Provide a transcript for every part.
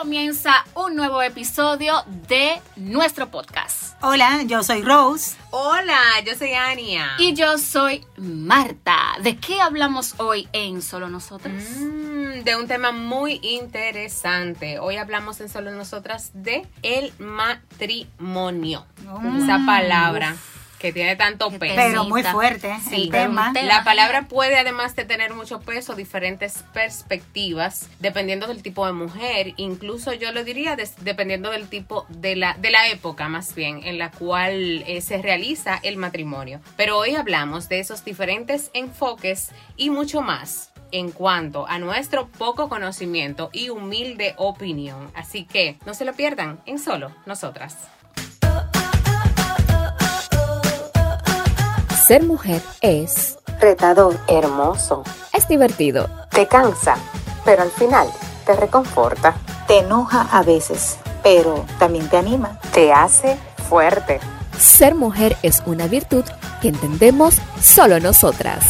comienza un nuevo episodio de nuestro podcast. Hola, yo soy Rose. Hola, yo soy Ania. Y yo soy Marta. ¿De qué hablamos hoy en Solo Nosotras? Mm, de un tema muy interesante. Hoy hablamos en Solo Nosotras de el matrimonio. Mm. Esa palabra que tiene tanto Que peso. Pero muy fuerte Sí, el tema. La palabra puede además de tener mucho peso, diferentes perspectivas, dependiendo del tipo de mujer, incluso yo lo diría des- dependiendo del tipo de la, de la época más bien en la cual eh, se realiza el matrimonio. Pero hoy hablamos de esos diferentes enfoques y mucho más en cuanto a nuestro poco conocimiento y humilde opinión. Así que no se lo pierdan en solo nosotras. Ser mujer es, retador, hermoso, es divertido. te cansa, pero al final te reconforta, Te enoja a veces, pero también te anima. te hace fuerte. Ser mujer es una virtud que entendemos solo nosotras.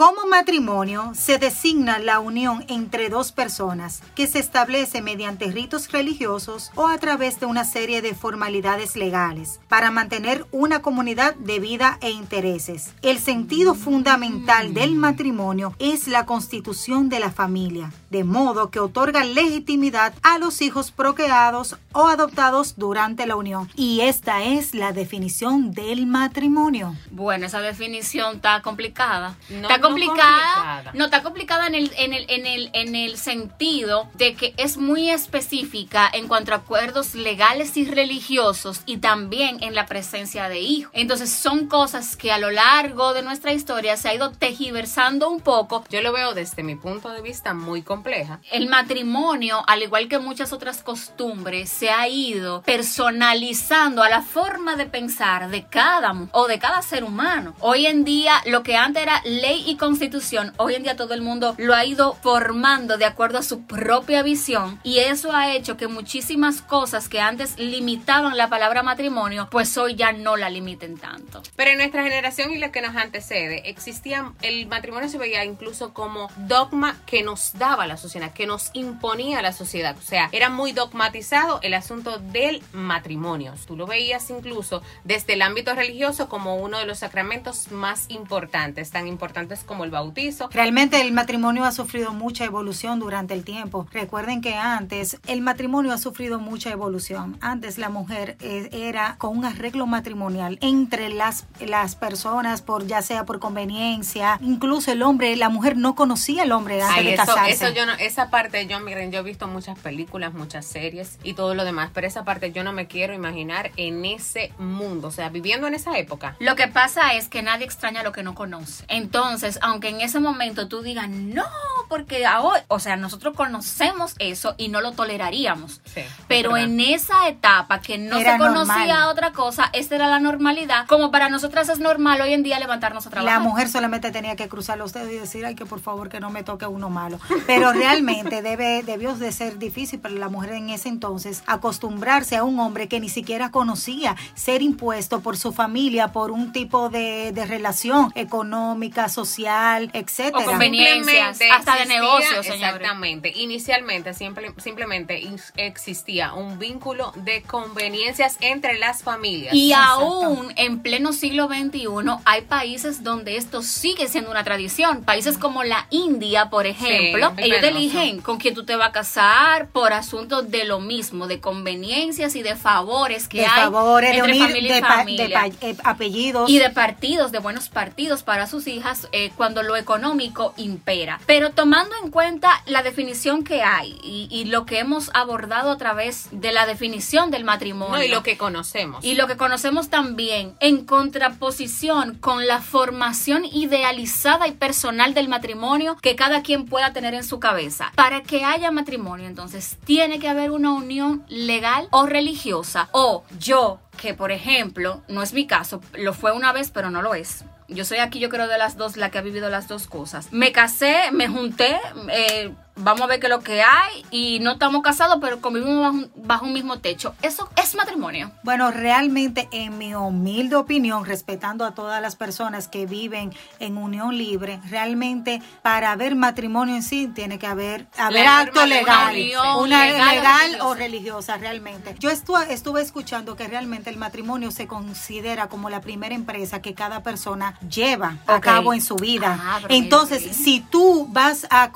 Como matrimonio se designa la unión entre dos personas que se establece mediante ritos religiosos o a través de una serie de formalidades legales para mantener una comunidad de vida e intereses. El sentido fundamental del matrimonio es la constitución de la familia, de modo que otorga legitimidad a los hijos procreados o adoptados durante la unión. Y esta es la definición del matrimonio. Bueno, esa definición está complicada. No, está no complicada. complicada. No, está complicada en el, en, el, en, el, en el sentido de que es muy específica en cuanto a acuerdos legales y religiosos y también en la presencia de hijos. Entonces son cosas que a lo largo de nuestra historia se ha ido tejiversando un poco. Yo lo veo desde mi punto de vista muy compleja. El matrimonio, al igual que muchas otras costumbres, se ha ido personalizando a la forma de pensar de cada o de cada ser humano. Hoy en día, lo que antes era ley y constitución, hoy en día todo el mundo lo ha ido formando de acuerdo a su propia visión y eso ha hecho que muchísimas cosas que antes limitaban la palabra matrimonio, pues hoy ya no la limiten tanto. Pero en nuestra generación y lo que nos antecede, existía, el matrimonio se veía incluso como dogma que nos daba la sociedad, que nos imponía la sociedad. O sea, era muy dogmatizado el asunto del matrimonio. Tú lo veías incluso desde el ámbito religioso como uno de los sacramentos más importantes, tan importantes como el bautizo. Realmente el matrimonio ha sufrido mucha evolución durante el tiempo. Recuerden que antes el matrimonio ha sufrido mucha evolución. Antes la mujer eh, era con un arreglo matrimonial entre las, las personas, por ya sea por conveniencia, incluso el hombre, la mujer no conocía al hombre antes Ay, de eso, casarse. eso yo no, esa parte yo, miren, yo he visto muchas películas, muchas series y todo lo demás, pero esa parte yo no me quiero imaginar en ese mundo, o sea, viviendo en esa época. Lo que pasa es que nadie extraña lo que no conoce. Entonces, aunque en ese momento tú digas, no, porque ahora, o sea, nosotros conocemos eso y no lo toleraríamos. Sí, Pero es en esa etapa que no Era se conocía normal. otra cosa, esta era la normalidad. Como para nosotras es normal hoy en día levantarnos a trabajar. La mujer solamente tenía que cruzar los dedos y decir, ay, que por favor que no me toque uno malo. Pero realmente debe, debió de ser difícil para la mujer en ese entonces acostumbrarse a un hombre que ni siquiera conocía, ser impuesto por su familia, por un tipo de, de relación económica, social, etcétera. O conveniencias, hasta de negocios. Exactamente. Inicialmente siempre, simplemente existía un vínculo de conveniencias entre las familias. Y aún en pleno siglo XXI hay países donde esto sigue siendo una tradición. Países como la India, por ejemplo, ellos te eligen con quién tú te vas a casar por asuntos de lo mismo, de conveniencias y de favores que de hay favores, de entre unir familia y de, pa- de familia. pa- eh, apellidos. y de partidos, de buenos partidos para sus hijas eh, cuando lo económico impera. Pero tomando en cuenta la definición que hay y, y lo que hemos abordado a través de la definición del matrimonio. No, y lo que conocemos. Y lo que conocemos también en contraposición con la formación idealizada y personal del matrimonio que cada quien pueda tener en su cabeza. Para que haya matrimonio, entonces, tiene que haber una unión legal o religiosa. O yo, que por ejemplo, no es mi caso, lo fue una vez, pero no lo es. Yo soy aquí, yo creo, de las dos, la que ha vivido las dos cosas. Me casé, me junté, eh, vamos a ver qué es lo que hay y no estamos casados, pero convivimos bajo, un- bajo un mismo techo. Eso es matrimonio. Bueno, realmente en mi humilde opinión, respetando a todas las personas que viven en unión libre, realmente para haber matrimonio en sí tiene que haber, haber norma acto una legal, unión una legal o legal religiosa. o religiosa realmente. Yo estu- estuve escuchando que realmente el matrimonio se considera como la primera empresa que cada persona lleva a cabo en su vida. Ah, Entonces, si tú vas a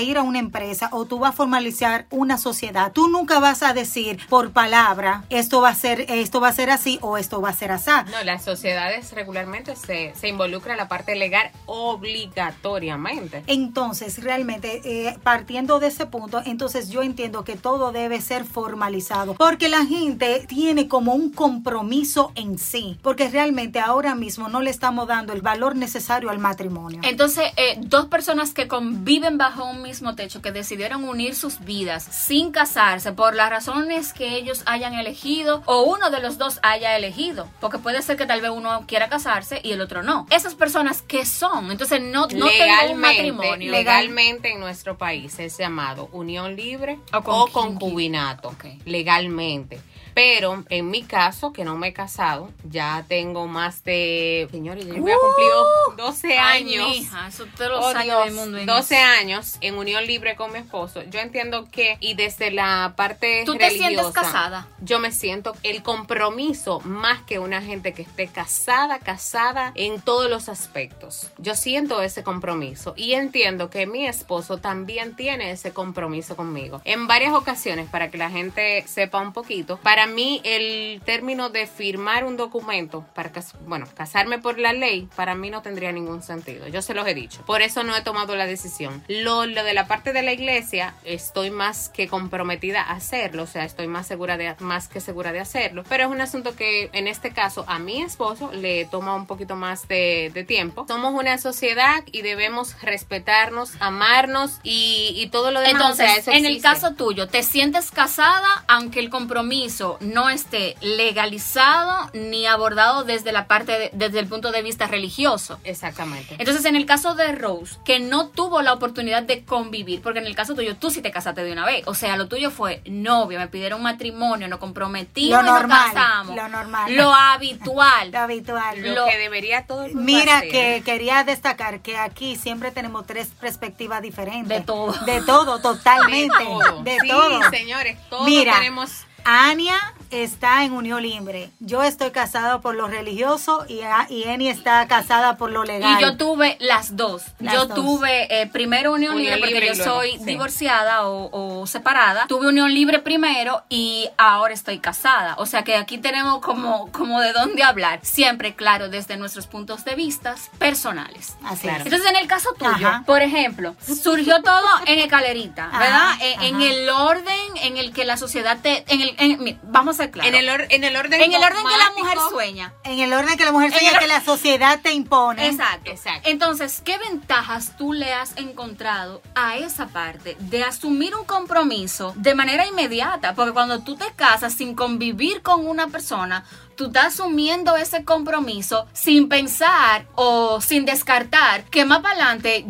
ir a una empresa o tú vas a formalizar una sociedad, tú nunca vas a decir por palabra esto va a ser esto va a ser así o esto va a ser así. No, las sociedades regularmente se, se involucra la parte legal obligatoriamente. Entonces, realmente, eh, partiendo de ese punto, entonces yo entiendo que todo debe ser formalizado, porque la gente tiene como un compromiso en sí, porque realmente ahora mismo no le estamos dando el valor necesario al matrimonio. Entonces, eh, dos personas que conviven bajo un mismo techo, que decidieron unir sus vidas sin casarse por las razones que ellos hayan elegido o uno de los dos haya elegido, porque puede ser que tal vez uno quiera casarse y el otro no. Esas personas que son, entonces no, no tengo un legalmente, matrimonio. legalmente en nuestro país es llamado unión libre O concubinato, legalmente. Pero en mi caso, que no me he casado, ya tengo más de, señores, yo voy a cumplir 12 Uh. Ay, años. mija, eso te lo Oh, Dios, del mundo. Inés. 12 años en unión libre con mi esposo. Yo entiendo que, y desde la parte ¿Tú te religiosa, sientes casada? Yo me siento el compromiso más que una gente que esté casada, casada en todos los aspectos. Yo siento ese compromiso y entiendo que mi esposo también tiene ese compromiso conmigo. En varias ocasiones, para que la gente sepa un poquito, para mí el término de firmar un documento para bueno, casarme por la ley, para mí no tendría ningún sentido. Yo se los he dicho. Por eso no he tomado la decisión. Lo, lo de la parte de la iglesia, estoy más que comprometida a hacerlo, o sea, estoy más segura de más que segura de hacerlo, pero es un asunto que en este caso a mi esposo le toma un poquito más de, de tiempo. Somos una sociedad y debemos respetarnos, amarnos y, y todo lo demás. Entonces, o sea, eso en el caso tuyo, ¿te sientes casada aunque el compromiso no esté legalizado ni abordado desde la parte de- desde el punto de vista religioso? Exactamente. Entonces, en el caso de Rose, que no tuvo la oportunidad de convivir, porque en el caso tuyo tú sí te casaste de una vez, o sea, lo tuyo fue novio, me pidieron matrimonio, nos comprometimos, Lo y nos normal, casamos. lo normal. Lo habitual. Lo habitual. lo, lo- que debería todo el mundo Mira hacer. que quería destacar que aquí siempre tenemos tres perspectivas diferentes. De todo. De todo, totalmente. de todo. De sí, todo. señores, todos Mira, tenemos Ania está en unión libre. Yo estoy casada por lo religioso y, A- y Eni está casada por lo legal. Y yo tuve las dos. Las yo dos. tuve eh, primero unión, Unión libre porque libre yo soy sí. divorciada o, o separada. Tuve unión libre primero y ahora estoy casada. O sea que aquí tenemos como, como de dónde hablar. Siempre, claro, desde nuestros puntos de vista personales. Así Claro. es. Entonces, en el caso tuyo, Ajá. por ejemplo, surgió todo en escalerita, ¿verdad? Eh, En ajá. el orden en el que la sociedad te. En el, en- vamos a ser claros. en el or- en el orden En el orden que la mujer sueña. En el orden que la mujer sueña el- que la sociedad te impone. Exacto. Exacto. Entonces, ¿qué ventajas tú le has encontrado a esa parte de asumir un compromiso de manera inmediata? Porque cuando tú te casas sin convivir con una persona, tú estás asumiendo ese compromiso sin pensar o sin descartar que más para adelante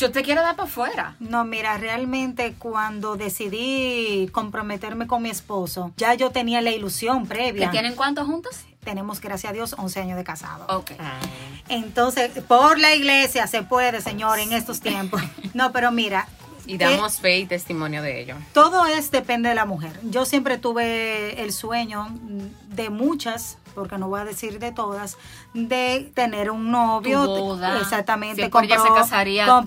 yo te quiero dar para afuera. No, mira, realmente cuando decidí comprometerme con mi esposo, ya yo tenía la ilusión ¿Que previa. tienen cuántos juntos? Tenemos, gracias a Dios, 11 años de casado. Ok. Ah, Entonces, por la iglesia se puede, Señor, en estos tiempos. No, pero mira. y eh, damos fe y testimonio de ello. todo es depende de la mujer. Yo siempre tuve el sueño de muchas, porque no voy a decir de todas, de tener un novio. Boda. Exactamente. Sí, ella se casaría anual,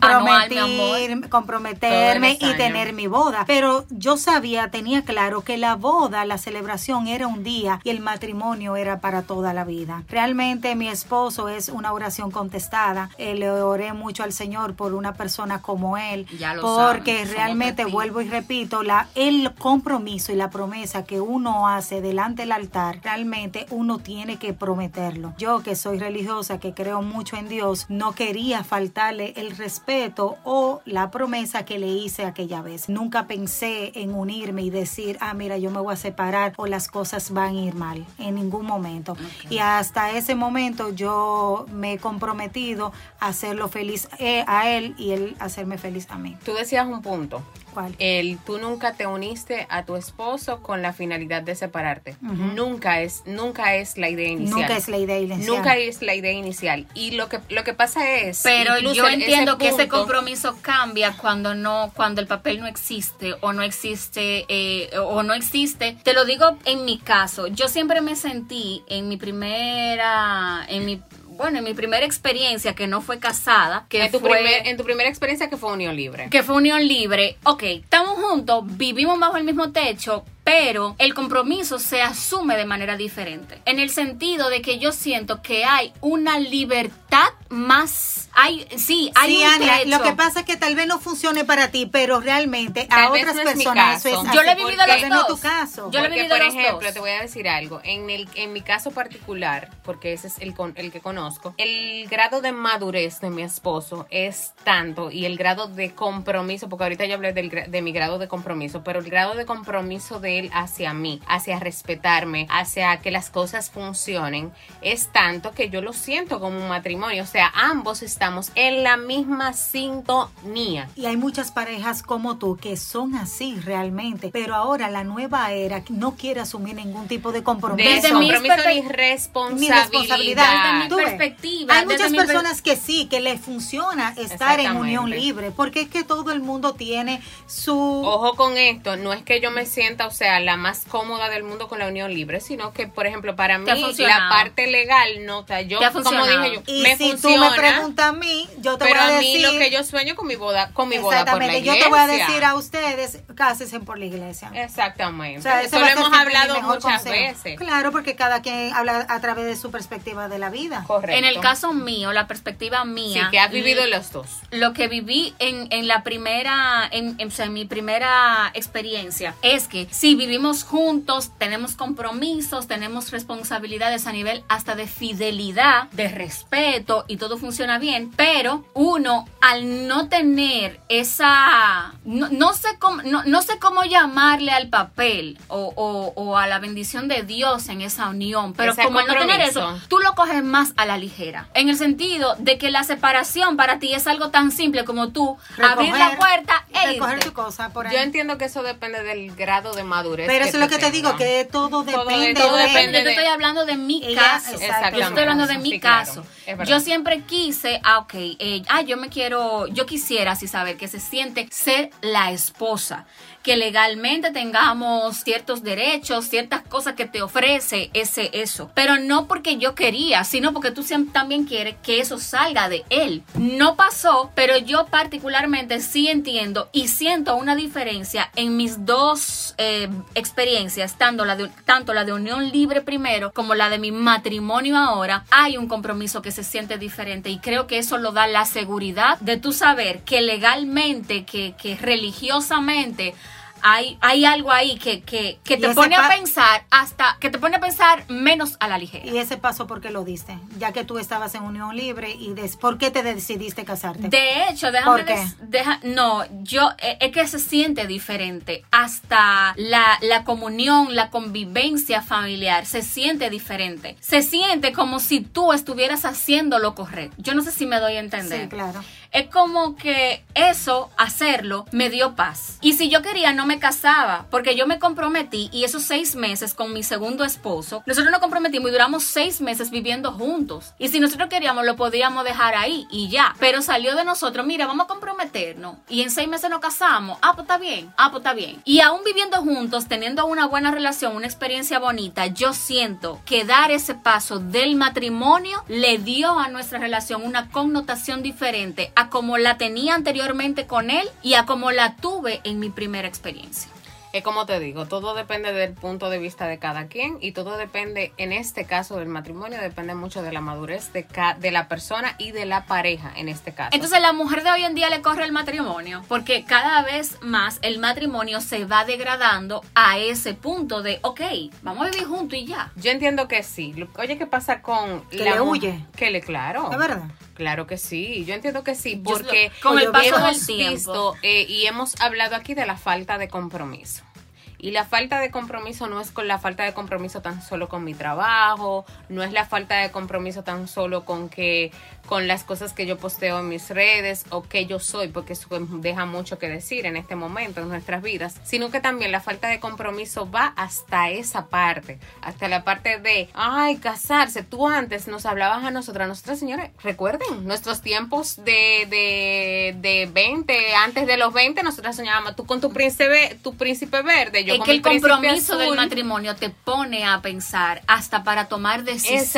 comprometir- comprometerme y tener mi boda. Pero yo sabía, tenía claro que la boda, la celebración era un día y el matrimonio era para toda la vida. Realmente mi esposo es una oración contestada. Eh, le oré mucho al Señor por una persona como él. Ya lo porque saben, realmente vuelvo y repito, la, el compromiso y la promesa que uno hace delante del altar, realmente uno tiene que prometerlo. Yo que soy religiosa, que creo mucho en Dios, no quería faltarle el respeto o la promesa que le hice aquella vez. Nunca pensé en unirme y decir, ah, mira, yo me voy a separar o las cosas van a ir mal, en ningún momento. Y hasta ese momento yo me he comprometido a hacerlo feliz eh, a él y él hacerme feliz a mí. Tú decías un punto ¿Cuál? El tú nunca te uniste a tu esposo con la finalidad de separarte. Nunca es, nunca es la idea inicial. Nunca es la idea inicial. Nunca es la idea inicial. Y lo que, lo que pasa es. Pero yo ese entiendo que ese compromiso cambia cuando no, cuando el papel no existe o no existe eh, o no existe. Te lo digo en mi caso. Yo siempre me sentí en mi primera, en mi bueno, en mi primera experiencia que no fue casada, que En tu, fue primer- en tu primera experiencia que fue unión libre. que fue unión libre. Ok, estamos juntos, vivimos bajo el mismo techo, pero el compromiso se asume de manera diferente. En el sentido de que yo siento que hay una libertad más. Hay, sí, hay Sí, un Ania, trecho. lo que pasa es que tal vez no funcione para ti, pero realmente Tal a otras no es mi personas eso es Yo lo he vivido porque los vez no es dos. tu caso. Yo lo he vivido por los ejemplo, dos. te voy a decir algo. En, el, en mi caso particular, porque ese es el, con- el que conozco, el grado de madurez de mi esposo es tanto y el grado de compromiso, porque ahorita yo hablé del, de mi grado de compromiso, pero el grado de compromiso de él hacia mí, hacia respetarme, hacia que las cosas funcionen, es tanto que yo lo siento como un matrimonio. O sea, ambos estamos en la misma sintonía. Y hay muchas parejas como tú que son así realmente, pero ahora la nueva era no quiere asumir ningún tipo de compromiso. De Desde compromiso perpe- ni responsabilidad. responsabilidad. Desde mi perspectiva, Hay desde muchas mi per- personas que sí, que les funciona estar en unión libre, porque es que todo el mundo tiene su... Ojo con esto, no es que yo me sienta, o sea, la más cómoda del mundo con la unión libre, sino que, por ejemplo, para mí la parte legal, no, o sea, yo, Te ha como dije yo, Y me si funciona, tú me preguntas a mí, yo te pero voy a a decir... mí lo que yo sueño con mi boda, con mi boda por la Exactamente, yo iglesia. te voy a decir a ustedes, cásense por la iglesia. Exactamente. O sea, Eso lo a hemos hablado muchas consejo. veces. Claro, porque cada quien habla a través de su perspectiva de la vida. Correcto. En el caso mío, la perspectiva Sí, mía. que has vivido los dos. lo que viví en, en la primera, en, en- o sea, en mi primera experiencia, es que si vivimos juntos, tenemos compromisos, tenemos responsabilidades a nivel hasta de fidelidad, de respeto y todo funciona bien, pero uno al no tener esa, no, no sé cómo, no, no sé cómo llamarle al papel o, o- o a la bendición de Dios en esa unión, pero Ese como al no tener eso, tú lo coges más a la ligera. En el sentido de que la separación para ti es algo tan simple como tú abrir la puerta e recoger irte. tu cosa por ahí. Yo entiendo que eso depende del grado de madurez. Pero eso es lo que te digo, que todo Todo depende todo de... depende Yo te estoy hablando de mi Ella- caso. Yo estoy hablando de mi Sí, caso. Yo siempre quise, ah, ok, eh, ah, yo me quiero, yo quisiera así saber que se siente ser la esposa, que legalmente tengamos ciertos derechos, ciertas cosas que te ofrece ese eso, pero no porque yo quería, sino porque tú también quieres que eso salga de él. No pasó, pero yo particularmente sí entiendo y siento una diferencia en mis dos eh, experiencias, tanto la, de, tanto la de unión libre primero como la de mi matrimonio ahora. Hay un compromiso que se siente diferente y creo que eso lo da la seguridad de tú saber que legalmente, que, que religiosamente hay, hay algo ahí que, que, que te pone a pensar hasta, que te pone a pensar menos a la ligera. Y ese paso, ¿por qué lo diste? Ya que tú estabas en unión libre y des- ¿por qué te decidiste casarte? De hecho, déjame deja- no, yo eh, es que se siente diferente. Hasta la, la comunión, la convivencia familiar se siente diferente. Se siente como si tú estuvieras haciendo lo correcto. Yo no sé si me doy a entender. Sí, claro. Es como que eso, hacerlo, me dio paz. Y si yo quería, no me casaba, porque yo me comprometí y esos seis meses con mi segundo esposo, nosotros nos comprometimos y duramos seis meses viviendo juntos. Y si nosotros queríamos, lo podíamos dejar ahí y ya. Pero salió de nosotros, mira, vamos a comprometernos. Y en seis meses nos casamos. Ah, pues está bien. Ah, pues está bien. Y aún viviendo juntos, teniendo una buena relación, una experiencia bonita, yo siento que dar ese paso del matrimonio le dio a nuestra relación una connotación diferente como la tenía anteriormente con él y a como la tuve en mi primera experiencia. Es como te digo, todo depende del punto de vista de cada quien y todo depende, en este caso del matrimonio, depende mucho de la madurez de, ca- de la persona y de la pareja en este caso. Entonces la mujer de hoy en día le corre el matrimonio porque cada vez más el matrimonio se va degradando a ese punto de, ok, vamos a vivir juntos y ya. Yo entiendo que sí. Oye, ¿qué pasa con Que la le huye. Que le, claro. ¿Es verdad? Claro que sí, yo entiendo que sí, porque con el paso hemos del tiempo. visto eh, y hemos hablado aquí de la falta de compromiso. Y la falta de compromiso no es con la falta de compromiso tan solo con mi trabajo, no es la falta de compromiso tan solo con que con las cosas que yo posteo en mis redes o que yo soy, porque eso deja mucho que decir en este momento en nuestras vidas, sino que también la falta de compromiso va hasta esa parte, hasta la parte de, ay, casarse. Tú antes nos hablabas a nosotras, nosotras señores, recuerden, nuestros tiempos de, de, de 20, antes de los 20, nosotras soñábamos, tú con tu príncipe, tu príncipe verde, yo es con que el compromiso del azul. matrimonio te pone a pensar hasta para tomar decisiones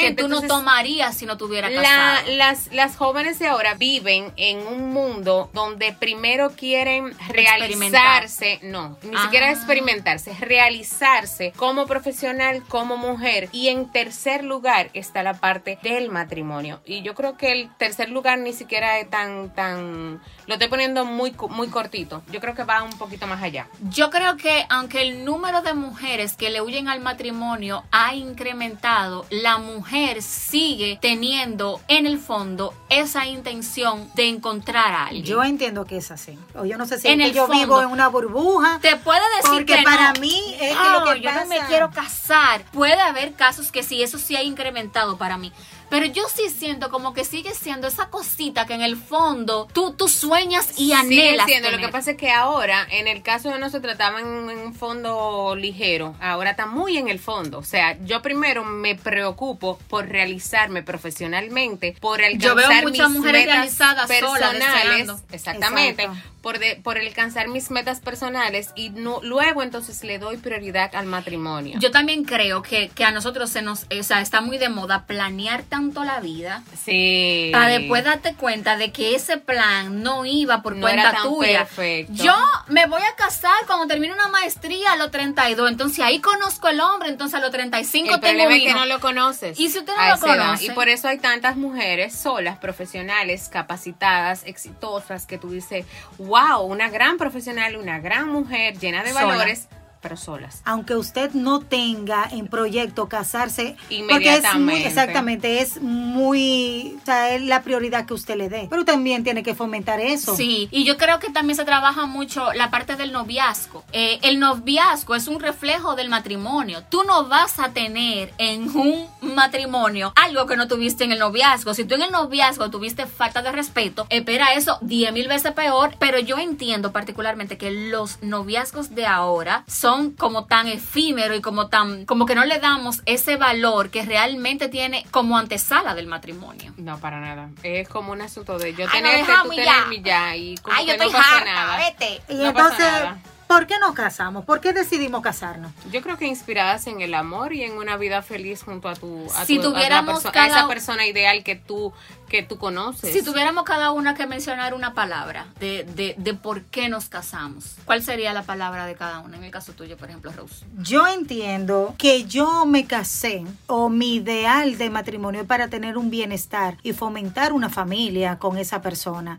que tú no entonces, tomarías si no tuvieras La- casado. las, las jóvenes de ahora viven en un mundo donde primero quieren realizarse, no, ni Ah. siquiera experimentarse, realizarse como profesional, como mujer. Y en tercer lugar está la parte del matrimonio. Y yo creo que el tercer lugar ni siquiera es tan, tan, lo estoy poniendo muy, muy cortito. Yo creo que va un poquito más allá. Yo creo que aunque el número de mujeres que le huyen al matrimonio ha incrementado, la mujer sigue teniendo en el fondo esa intención de encontrar a alguien. Yo entiendo que es así. O yo no sé si En es el que yo fondo. vivo en una burbuja. te puede decir Porque que para no. mí es que No, lo que yo no me quiero casar. Puede haber casos que sí, eso sí ha incrementado para mí. Pero yo sí siento como que sigue siendo esa cosita que en el fondo tú, tú sueñas y Sigue anhelas. siendo, lo que pasa es que ahora, en el caso de nosotros, estaba en, en un fondo ligero, ahora está muy en el fondo. O sea, yo primero me preocupo por realizarme profesionalmente, por alcanzar Yo veo muchas mis mujeres realizadas personales. Exactamente. Exacto. Por, de- por alcanzar mis metas personales y no, luego entonces le doy prioridad al matrimonio. Yo también creo que, que a nosotros se nos, o sea, está muy de moda planear tanto la vida sí. para después darte cuenta de que ese plan no iba por No cuenta era tan tuya. perfecto. Yo me voy a casar cuando termine una maestría a los 32, entonces ahí conozco el hombre, entonces a los 35 El tengo problema es que no lo conoces. Y si usted no a lo conoce. Y por eso hay tantas mujeres solas, profesionales, capacitadas, exitosas, que tú dices, wow, una gran profesional, una gran mujer llena de Sola. valores, pero solas. aunque usted no tenga en proyecto casarse, porque es muy, exactamente, es muy, o sea, es la prioridad que usted le dé. Pero también tiene que fomentar eso. Sí, y yo creo que también se trabaja mucho la parte del noviazgo. Eh, el noviazgo es un reflejo del matrimonio. Tú no vas a tener en un matrimonio algo que no tuviste en el noviazgo. Si tú en el noviazgo tuviste falta de respeto, espera eso 10 mil veces peor. Pero yo entiendo particularmente que los noviazgos de ahora son como tan efímeros y como tan, como que no le damos ese valor que realmente tiene como antesala del matrimonio. No, para nada. Es como un asunto de yo Ay, no, tenerte, tú dejamos y ya. tenerme ya. Y como Ay, yo que no estoy pasa harta, nada. vete. Y No pasa entonces, nada. ¿por qué nos casamos? ¿Por qué decidimos casarnos? Yo creo que inspiradas en el amor y en una vida feliz junto a tu, a Si tu- a la tuviéramos a esa persona ideal que tú que tú conoces. Si tuviéramos cada una que mencionar una palabra de, de, de por qué nos casamos, ¿cuál sería la palabra de cada una? En el caso tuyo, por ejemplo, Rose. Yo entiendo que yo me casé o mi ideal de matrimonio es para tener un bienestar y fomentar una familia con esa persona.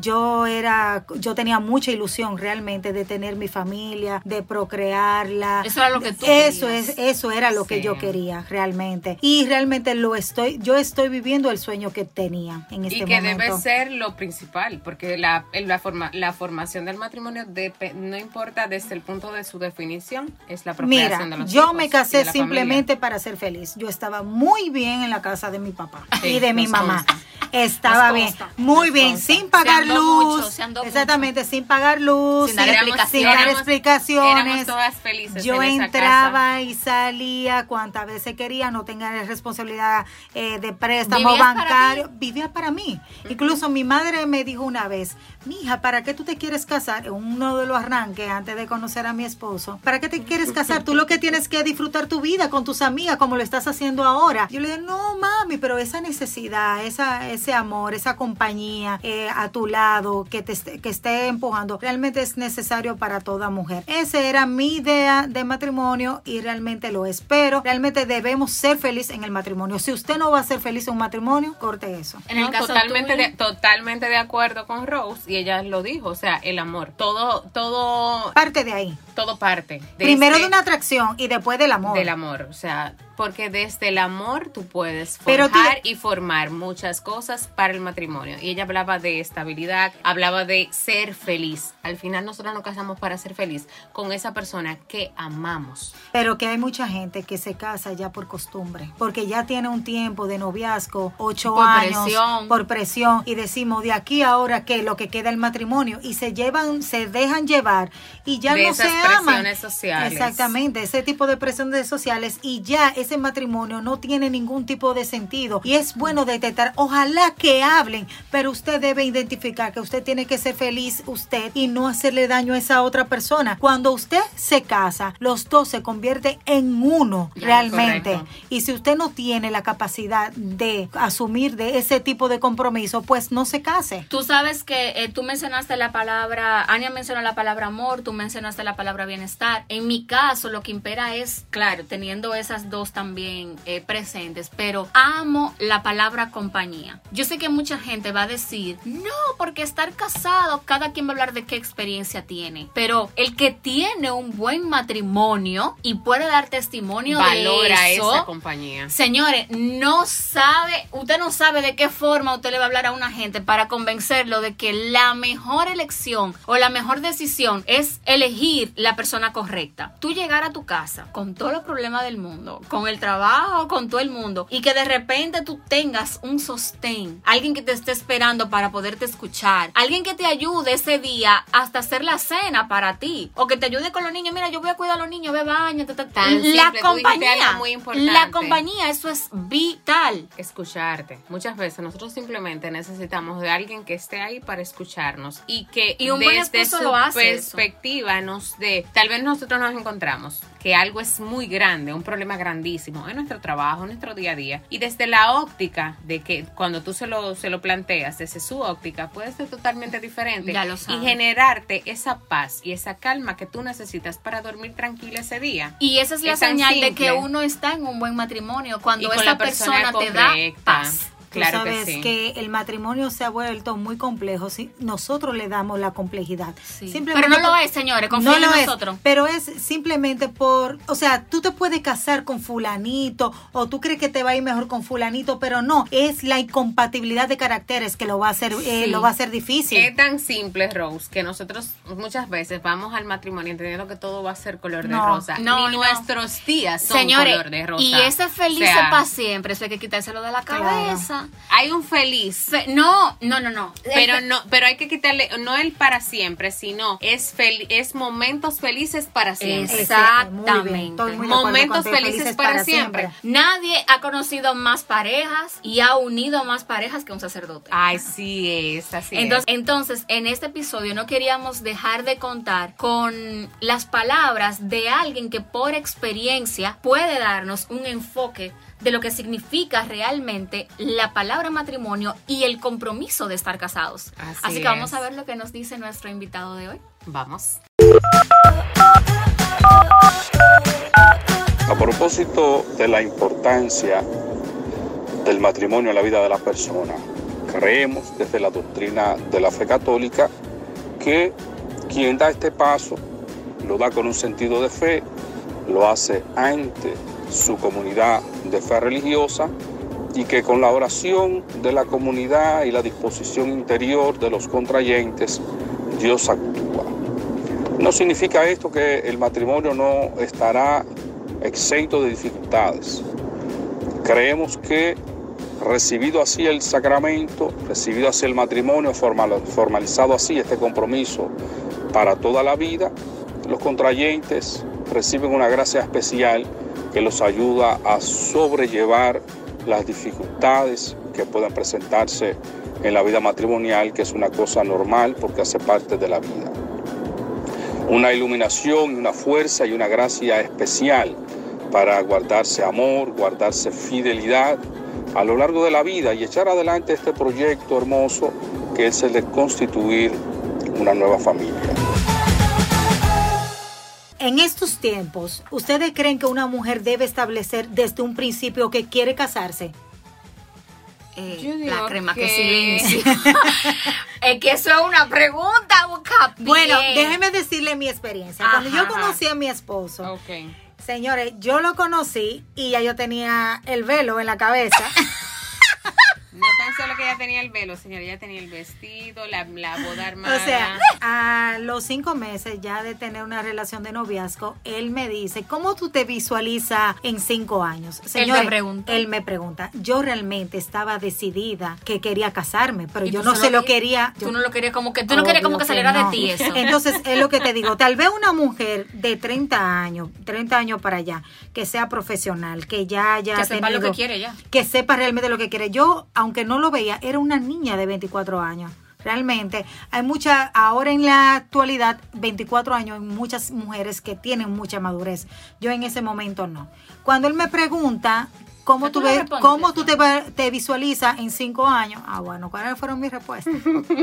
Yo era, yo tenía mucha ilusión realmente de tener mi familia, de procrearla. Eso era lo que tú Eso querías. es, eso era lo que yo quería realmente. Y realmente lo estoy, yo estoy viviendo el sueño que en este y que momento. debe ser lo principal, porque la, en la, forma, la formación del matrimonio no importa desde el punto de su definición, es la Mira, de los yo me y casé simplemente para ser feliz. Yo estaba muy bien en la casa de mi papá Sí, y de mi mamá. consta. Estaba bien, muy bien, consta. sin pagar Se andó luz. mucho, se andó exactamente, sin pagar luz, Sin dar Éramos- explicaciones. sin dar explicaciones. Éramos todas felices Yo en esa entraba y salía cuantas veces quería, no tenía responsabilidad eh, de préstamo ¿Vivías para bancario. Vivía para mí. Incluso mi madre me dijo una vez, mija, ¿para qué tú te quieres casar? En uno de los arranques, antes de conocer a mi esposo, ¿para qué te quieres casar? Tú lo que tienes que disfrutar tu vida con tus amigas, como lo estás haciendo ahora. Yo le dije, no, mami, pero esa necesidad, esa, ese amor, esa compañía eh, a tu lado que te esté, que esté empujando, realmente es necesario para toda mujer. Esa era mi idea de matrimonio y realmente lo es. Pero realmente debemos ser felices en el matrimonio. Si usted no va a ser feliz en un matrimonio, corte eso. Eso. En el No, caso totalmente tuyo, de, totalmente de acuerdo con Rose y ella lo dijo, o sea, el amor, todo todo Parte de ahí. todo parte de Primero ese- de una atracción y después del amor. del amor, o sea, porque desde el amor tú puedes Pero forjar tú- y formar muchas cosas para el matrimonio. Y ella hablaba de estabilidad, hablaba de ser feliz. Al final nosotros nos casamos para ser feliz con esa persona que amamos. Pero que hay mucha gente que se casa ya por costumbre, porque ya tiene un tiempo de noviazgo, ocho Por años, presión. por presión, y decimos de aquí a ahora que lo que queda el matrimonio, y se llevan, se dejan llevar, y ya De no esas se aman. presiones sociales. Exactamente, ese tipo de presiones sociales, y ya ese matrimonio no tiene ningún tipo de sentido. Y es bueno detectar, ojalá que hablen, pero usted debe identificar que usted tiene que ser feliz usted y no hacerle daño a esa otra persona. Cuando usted se casa, los dos se convierten en uno Ya, realmente. correcto. Y si usted no tiene la capacidad de asumir de ese tipo de compromiso, pues no se case. Tú sabes que eh, tú mencionaste la palabra, Ania mencionó la palabra amor, tú mencionaste la palabra bienestar. En mi caso, lo que impera es, claro, teniendo esas dos también eh, presentes, pero amo la palabra compañía. Yo sé que mucha gente va a decir, no, porque estar casado, cada quien va a hablar de qué experiencia tiene, pero el que tiene un buen matrimonio y puede dar testimonio Valora de eso, esa compañía. Señores, no sabe, usted no sabe de qué forma usted le va a hablar a una gente para convencerlo de que la mejor elección o la mejor decisión es elegir la persona correcta. Tú llegar a tu casa con todos los problemas del mundo, con el trabajo, con todo el mundo, y que de repente tú tengas un sostén, alguien que te esté esperando para poderte escuchar, alguien que te ayude ese día hasta hacer la cena para ti, o que te ayude con los niños. Mira, yo voy a cuidar a los niños, ve baño, ta, ta, la compañía, muy importante. la compañía, eso es vital. escucharte. Muchas veces nosotros simplemente necesitamos de alguien que esté ahí para escucharnos y que Y un desde su lo hace eso. perspectiva nos dé, tal vez nosotros nos encontramos que algo es muy grande, un problema grandísimo en nuestro trabajo, en nuestro día a día y desde la óptica de que cuando tú se lo, se lo planteas desde su óptica puede ser totalmente diferente Ya lo y generarte esa paz y esa calma que tú necesitas para dormir tranquila ese día. Y esa es la Es señal de que uno está en un buen matrimonio, cuando esa persona persona te da correcta. Tú Claro que sabes sí. que el matrimonio se ha vuelto muy complejo si nosotros le damos la complejidad. Sí. Simplemente Pero no lo es, señores, confíen no lo en es, nosotros. pero es simplemente por, o sea, tú te puedes casar con fulanito o tú crees que te va a ir mejor con fulanito, pero no, es la incompatibilidad de caracteres que lo va a hacer, eh, lo va a hacer difícil. Es tan simple, Rose, que nosotros muchas veces vamos al matrimonio entendiendo que todo va a ser color de rosa. no, Ni no. nuestros días son Señores, color de rosa. y ese feliz O sea, para siempre, eso hay que quitárselo de la Claro. Hay un feliz. Fe- no, no, no, no. Pero no, pero hay que quitarle, no el para siempre, sino es fel- es momentos felices para siempre. Exactamente. Momentos felices para siempre. Nadie ha conocido más parejas y ha unido más parejas que un sacerdote. Ay, sí es, así Entonces, es. entonces, en este episodio no queríamos dejar de contar con las palabras de alguien que por experiencia puede darnos un enfoque de lo que significa realmente la palabra matrimonio y el compromiso de estar casados. Así Así, que vamos a ver lo que nos dice nuestro invitado de hoy. Vamos. A propósito de la importancia del matrimonio en la vida de la persona, creemos desde la doctrina de la fe católica que quien da este paso lo da con un sentido de fe, lo hace ante su comunidad de fe religiosa y que con la oración de la comunidad y la disposición interior de los contrayentes, Dios actúa. No significa esto que el matrimonio no estará exento de dificultades. Creemos que recibido así el sacramento, recibido así el matrimonio, formal- formalizado así este compromiso para toda la vida, los contrayentes reciben una gracia especial que los ayuda a sobrellevar las dificultades que puedan presentarse en la vida matrimonial, que es una cosa normal porque hace parte de la vida una iluminación una fuerza y una gracia especial para guardarse amor, guardarse fidelidad a lo largo de la vida y echar adelante este proyecto hermoso que es el de constituir una nueva familia. En estos tiempos, ¿ustedes creen que una mujer debe establecer desde un principio que quiere casarse? eh, la crema que, que- silencio. es que eso es una pregunta, busca Bueno, déjeme decirle mi experiencia. Cuando yo conocí a mi esposo, señores, yo lo conocí y ya yo tenía el velo en la cabeza. Ella tenía el velo, señora, ella tenía el vestido, la, la boda armada. O sea, a los cinco meses ya de tener una relación de noviazgo, él me dice, ¿cómo tú te visualizas en cinco años? Señores, pregunta. Él me pregunta. Yo realmente estaba decidida que quería casarme, pero ¿Y yo no se lo quería. Tú no lo querías como que, tú no querías como que saliera no. de ti eso. Entonces, es lo que te digo. Tal vez una mujer de 30 años, 30 años para allá, que sea profesional, que ya haya que sepa lo que quiere ya. que sepa realmente lo que quiere. Yo, aunque no lo veía, era una niña de 24 años. Realmente, hay mucha, ahora en la actualidad, 24 años, hay muchas mujeres que tienen mucha madurez. Yo en ese momento no. Cuando él me pregunta, ¿cómo ¿Qué tú, ves, cómo tú te, te visualizas en 5 años? Ah, bueno, ¿cuáles fueron mis respuestas?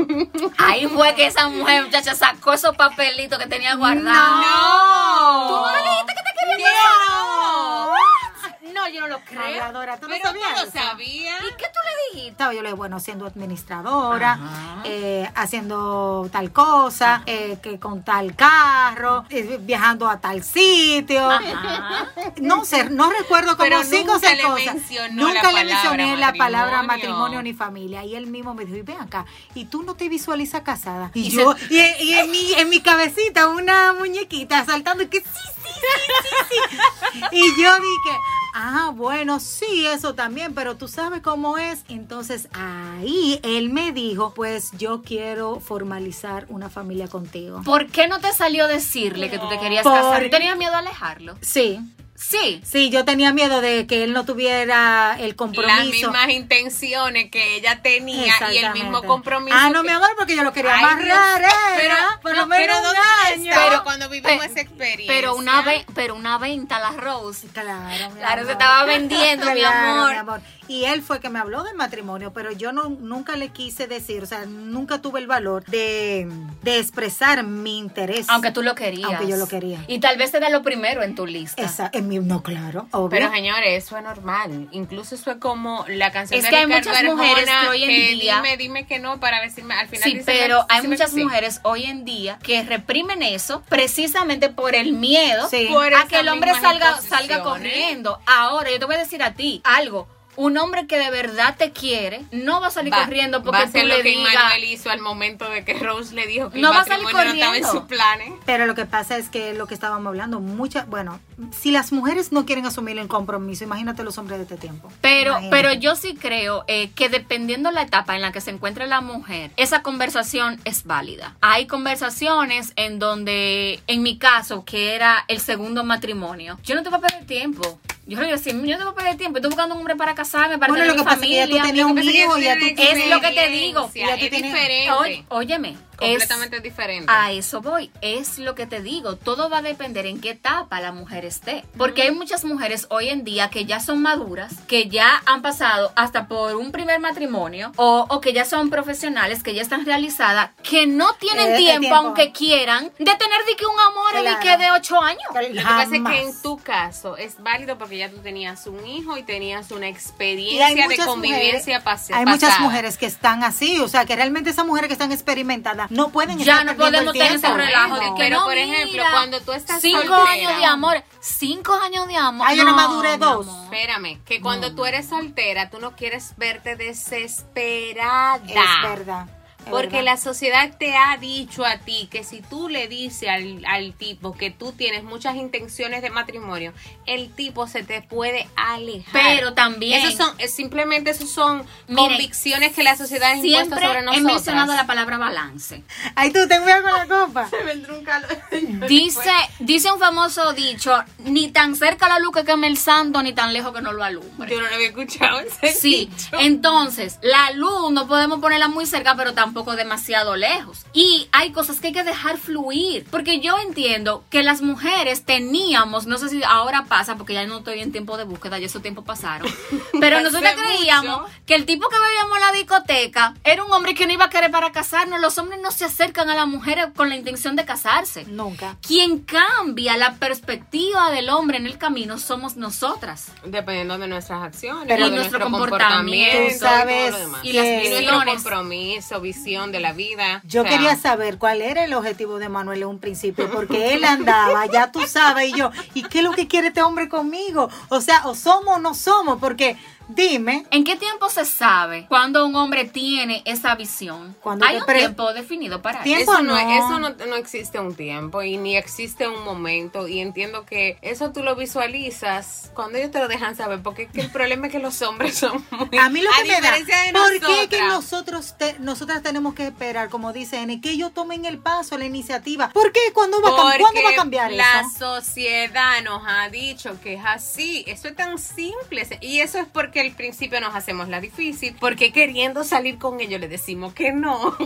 Ahí fue que esa mujer, muchacha, sacó esos papelitos que tenía guardados. ¡No! ¿Tú no le dijiste que te querías ¿Qué? No, yo no lo creo. Habladora, ¿tú no Pero tú sabías lo eso? sabías. ¿Y qué tú le dijiste? Yo le digo, bueno, siendo administradora, eh, haciendo tal cosa, eh, que con tal carro, eh, viajando a tal sitio. Ajá. No sé, no recuerdo Pero cinco o nunca seis le cosas. Nunca le mencioné la palabra matrimonio. ni familia. Y él mismo me dijo, y ven acá, y tú no te visualizas casada. Y, Y yo, y, y en, mi, en mi cabecita, una muñequita saltando, y que sí, sí, sí, sí, sí. Y yo dije, ah, bueno, sí, eso también, pero tú sabes cómo es. Entonces ahí él me dijo, pues yo quiero formalizar una familia contigo. ¿Por qué no te salió decirle que tú te querías Por- casar? ¿Tú tenías miedo a alejarlo? Sí, Sí. sí, yo tenía miedo de que él no tuviera el Las compromiso. mismas intenciones que ella tenía y el mismo compromiso. Ah, no, que- mi amor, porque yo lo quería Ay, amarrar. ¿eh? Pero, por no, lo menos pero un ¿dónde año. estaba cuando vivimos esa experiencia? Pero una, ve- pero una venta, la Rose. Claro, mi Claro, amor. se estaba vendiendo, mi amor. Y él fue que me habló del matrimonio, pero yo no, nunca le quise decir, o sea, nunca tuve el valor de, de expresar mi interés. Aunque tú lo querías. Aunque yo lo quería. Y tal vez te da lo primero en tu lista. Esa, en mi, no, claro, obvio. Pero señores, eso es normal. Incluso eso es como la canción Es de que hay muchas mujeres que hoy en que día- Dime, dime que no para decirme al final. Sí, pero hay muchas sí. mujeres hoy en día que reprimen eso precisamente por el miedo Sí. Por a que el hombre salga, salga corriendo. Ahora, yo te voy a decir a ti algo. Un hombre que de verdad te quiere no va a salir Va- corriendo va porque a tú le que digas. Emmanuel hizo al momento de que Rose le dijo que No el va a salir no estaba en corriendo. sus planes. Pero lo que pasa es que lo que estábamos hablando, muchas, bueno, si las mujeres no quieren asumir el compromiso, imagínate los hombres de este tiempo. Pero, Imagínate. pero yo sí creo eh, que dependiendo la etapa en la que se encuentre la mujer, esa conversación es válida. Hay conversaciones en donde, en mi caso, que era el segundo matrimonio, yo no te voy a perder tiempo. Yo le digo, si yo no te voy a perder tiempo, estoy buscando un hombre para casarme, para Bueno, tener lo mi que pasa es que ya tú familia. tenías un hijo, ya tú Es lo que te digo. Ya tú Es tienes- diferente. Oye, óyeme, es- completamente diferente. A eso voy, es lo que te digo, todo va a depender en qué etapa la mujer esté, porque hay muchas mujeres hoy en día que ya son maduras, que ya han pasado hasta por un primer matrimonio o, o que ya son profesionales, que ya están realizadas, que no tienen tiempo, tiempo. aunque quieran, de tener de que un amor de que de ocho años. Lo que pasa es que en tu caso es válido porque ya tú tenías un hijo y tenías una experiencia de muchas convivencia mujeres, hay muchas mujeres que están así, o sea, que realmente esas mujeres que están experimentadas no pueden Ya estar no perdiendo podemos el tener ese relajo de Pero, no, por ejemplo, mira, cuando tú estás cinco soltera. años de amor, cinco años de amor. Ah, yo no maduré dos. Espérame, que cuando tú eres soltera, tú no quieres verte desesperada. Es verdad. Porque verdad. la sociedad te ha dicho a ti que si tú le dices al, al tipo que tú tienes muchas intenciones de matrimonio, el tipo se te puede alejar. Pero también- Esos son, simplemente esos son Miren, convicciones que la sociedad ha impuesto Siempre sobre he nosotros. mencionado la palabra balance. Ay, tú, ten cuidado con la copa. Dice, dice un famoso dicho, ni tan cerca la luz que queme el santo, ni tan lejos que no lo alumbre. Yo no lo había escuchado ese Sí, dicho. entonces, la luz no podemos ponerla muy cerca, pero tampoco tampoco demasiado lejos. Y hay cosas que hay que dejar fluir. Porque yo entiendo que las mujeres teníamos, no sé si ahora pasa, porque ya no estoy en tiempo de búsqueda, ya esos tiempos pasaron. Pero nosotros creíamos mucho. que el tipo que veíamos en la discoteca era un hombre que no iba a querer para casarnos. Los hombres no se acercan a las mujeres con la intención de casarse. Nunca. Quien cambia la perspectiva del hombre en el camino somos nosotras. Dependiendo de nuestras acciones, Pero de y nuestro nuestro comportamiento. comportamiento, Tú sabes y, todo lo demás. y las que- Y nuestro visiones. compromiso, visión de la vida. Yo O sea, quería saber cuál era el objetivo de Manuel en un principio, porque él andaba, ya tú sabes, y yo, ¿y qué es lo que quiere este hombre conmigo? O sea, o somos o no somos, porque dime, ¿En qué tiempo se sabe cuando un hombre tiene esa visión? Cuando Hay un tiempo definido para eso. Tiempo Eso, no, no. eso no, no existe un tiempo y ni existe un momento y entiendo que eso tú lo visualizas cuando ellos te lo dejan saber porque es que el problema es que los hombres son muy a mí lo a que me da, ¿por qué que nosotros te- nosotras tenemos que esperar, como dice N, que ellos tomen el paso, la iniciativa? ¿Por qué? ¿Cuándo va, a, ¿cuándo va a cambiar la eso? sociedad nos ha dicho que es así. Eso es tan simple. Y eso es porque al principio nos hacemos la difícil. Porque queriendo salir con ellos le decimos que no. o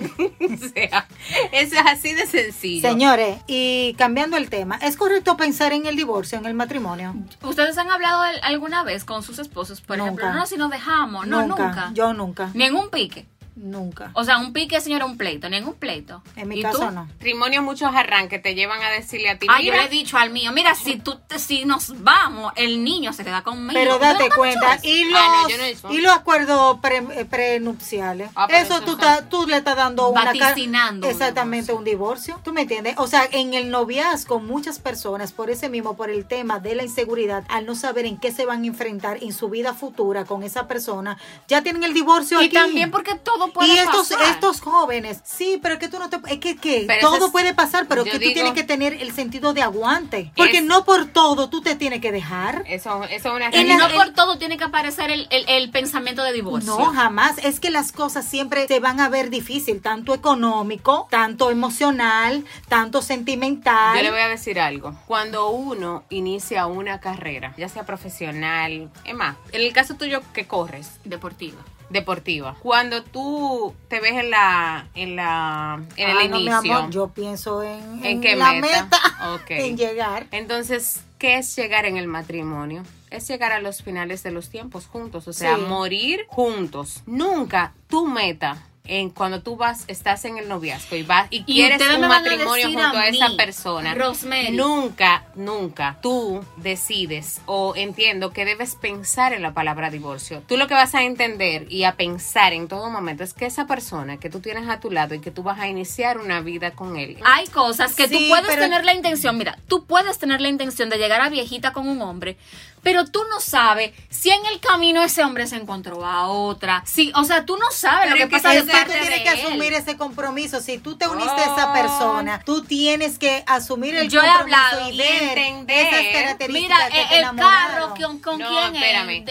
sea, eso es así de sencillo. Señores, y cambiando el tema, ¿es correcto pensar en el divorcio, en el matrimonio? ¿Ustedes han hablado alguna vez con sus esposos? Por ejemplo, Nunca. no, si nos dejamos. No, nunca. Yo nunca, Ni en un pique. Nunca. O sea, un pique, señora, un pleito. Ni en un pleito. En mi ¿Y caso tú? no. Matrimonios muchos arranques te llevan a decirle a ti, Ah, yo le he dicho al mío, mira, si tú te- si nos vamos, el niño se queda conmigo. Pero date cuenta, y los, Ah, no, no hecho. y los acuerdos pre- eh, prenupciales. Ah, eso eso tú, tú le estás dando una Vaticinando un Exactamente, un divorcio. ¿Tú me entiendes? O sea, en el noviazgo, muchas personas, por ese mismo, por el tema de la inseguridad, al no saber en qué se van a enfrentar en su vida futura con esa persona, ya tienen el divorcio Y aquí. también porque todo puede y estos, pasar. estos jóvenes, sí, pero es que tú no te. Es que, que Pero todo es- puede pasar, pero que tú digo- tienes que tener el sentido de aguante. Porque Es- no por todo tú te tienes que dejar. eso, eso es una Y no por todo tiene que aparecer el, el- el pensamiento de divorcio. No, jamás. Es que las cosas siempre se van a ver difícil, tanto económico, tanto emocional, tanto sentimental. Yo le voy a decir algo. Cuando uno inicia una carrera, ya sea profesional, es más, en el caso tuyo que corres, Deportiva. Deportiva, cuando tú te ves en la, en la, en Ay, el no, mi inicio, amor, yo pienso en, ¿En en qué la meta? en llegar. Entonces, ¿qué es llegar en el matrimonio? Es llegar a los finales de los tiempos juntos, o sea, Sí. morir juntos. Nunca tu meta en cuando tú vas, estás en el noviazgo y vas y, Y quieres un a matrimonio junto a a, esa mí, persona. Rosemary. Nunca, nunca tú decides o entiendo que debes pensar en la palabra divorcio. Tú lo que vas a entender y a pensar en todo momento es que esa persona que tú tienes a tu lado y que tú vas a iniciar una vida con él. Hay cosas que Sí, tú puedes pero- tener la intención, mira, tú puedes tener la intención de llegar a viejita con un hombre, pero tú no sabes si en el camino ese hombre se encontró a otra. Sí, o sea, tú no sabes Pero lo que pasa de parte tú tienes de que él. asumir ese compromiso. Si tú te uniste a esa Oh. persona, tú tienes que asumir el Yo he compromiso hablado y y ver entender. esas características Mira, que el, te el carro, ¿con, con No, quién espérame,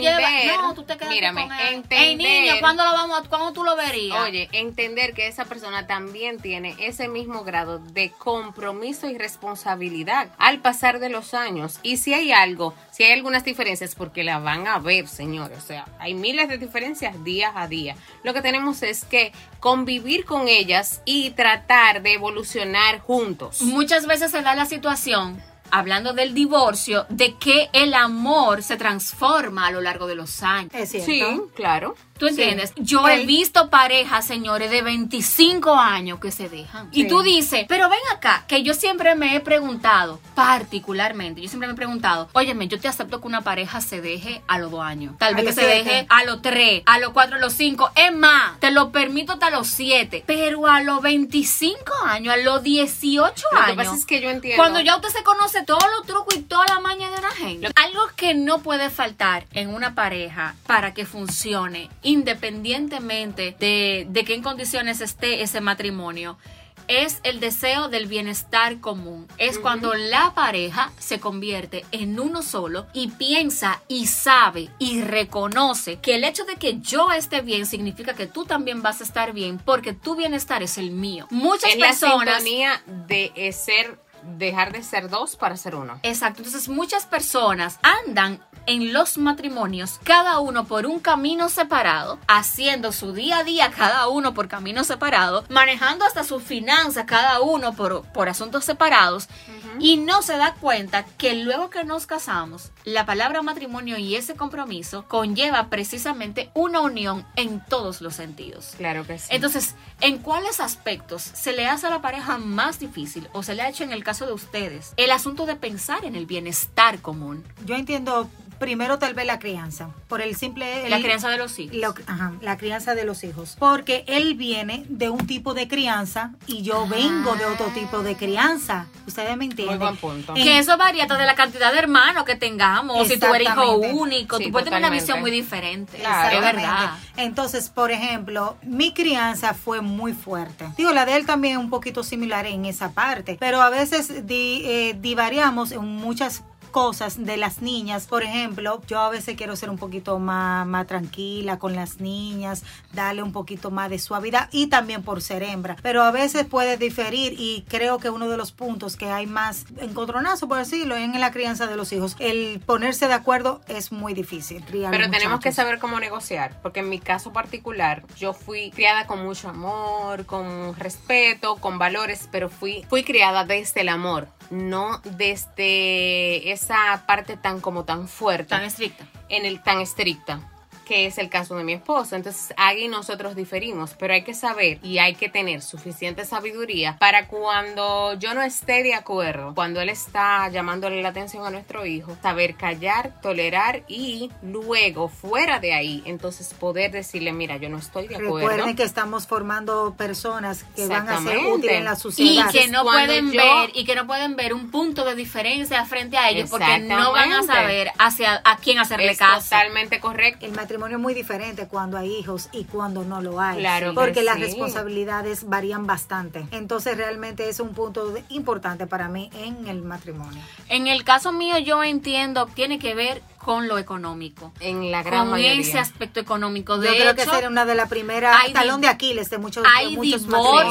lleva. No, tú te quedas mírame, con él. entender. Ey, niño, ¿cuándo lo vamos, a- cuándo tú lo verías? Oye, entender que esa persona también tiene ese mismo grado de compromiso y responsabilidad al pasar de los años. Y si hay algo, si hay algunas diferencias, porque la van a ver, señores. O sea, hay miles de diferencias día a día. Lo que tenemos es que convivir con ellas y tratar de evolucionar juntos. Muchas veces se da la situación, hablando del divorcio, de que el amor se transforma a lo largo de los años. Es cierto. Sí, claro. ¿Tú entiendes? Yo he visto parejas, señores, de 25 años que se dejan. Y tú dices, pero ven acá, que yo siempre me he preguntado, particularmente, yo siempre me he preguntado, óyeme, yo te acepto que una pareja se deje a los dos años. Tal vez que se siete. deje a los tres, a los cuatro, a los cinco. Es más, te lo permito hasta los siete. Pero a los 25 años, a los 18 Lo años. que pasa es que yo entiendo. Cuando ya usted se conoce todos los trucos y toda la maña de una gente. Algo que no puede faltar en una pareja para que funcione, independientemente de, de qué en condiciones esté ese matrimonio, es el deseo del bienestar común. Es cuando la pareja se convierte en uno solo y piensa y sabe y reconoce que el hecho de que yo esté bien significa que tú también vas a estar bien porque tu bienestar es el mío. Muchas es la personas sintonía de ser dejar de ser dos para ser uno. Exacto, entonces muchas personas andan en los matrimonios, cada uno por un camino separado, haciendo su día a día cada uno por camino separado, manejando hasta sus finanzas cada uno por, por asuntos separados, y no se da cuenta que luego que nos casamos, la palabra matrimonio y ese compromiso conlleva precisamente una unión en todos los sentidos. Claro que sí. Entonces, ¿en cuáles aspectos se le hace a la pareja más difícil o se le ha hecho en el caso de ustedes el asunto de pensar en el bienestar común? Yo entiendo primero tal vez la crianza, por el simple... La crianza de los hijos. lo- ajá, la crianza de los hijos. Porque él viene de un tipo de crianza y yo vengo de otro tipo de crianza. Ustedes me entienden. buen punto. En- Que eso varía de la cantidad de hermanos que tengamos. Si tú eres hijo único, Sí, tú puedes tener una visión muy diferente. Claro. es verdad. Entonces, por ejemplo, mi crianza fue muy fuerte. Digo, la de él también un poquito similar en esa parte, pero a veces di- eh, divariamos en muchas cosas de las niñas. Por ejemplo, yo a veces quiero ser un poquito más, más tranquila con las niñas, darle un poquito más de suavidad y también por ser hembra. Pero a veces puede diferir y creo que uno de los puntos que hay más encontronazo, por decirlo, en la crianza de los hijos. El ponerse de acuerdo es muy difícil. Pero tenemos que saber cómo negociar, porque en mi caso particular, yo fui criada con mucho amor, con respeto, con valores, pero fui, fui criada desde el amor, no desde esa parte tan como tan fuerte, Tan estricta. en el tan estricta que es el caso de mi esposo. Entonces, ahí nosotros diferimos, pero hay que saber y hay que tener suficiente sabiduría para cuando yo no esté de acuerdo, cuando él está llamándole la atención a nuestro hijo, saber callar, tolerar y luego, fuera de ahí, entonces poder decirle, mira, yo no estoy de acuerdo. Recuerden que estamos formando personas que van a ser útiles en la Y sociedad. que no cuando pueden yo- ver y que no pueden ver un punto de diferencia frente a ellos porque no van a saber hacia a quién hacerle es caso. totalmente correcto. El matrimonio es muy diferente cuando hay hijos y cuando no lo hay. Claro que porque las sí. responsabilidades varían bastante. Entonces realmente es un punto de- importante para mí en el matrimonio. En el caso mío yo entiendo tiene que ver con lo económico. En la gran Con mayoría. ese aspecto económico. De Yo creo hecho, que sería una de las primeras hay talón de Aquiles de muchos, de hay matrimonios.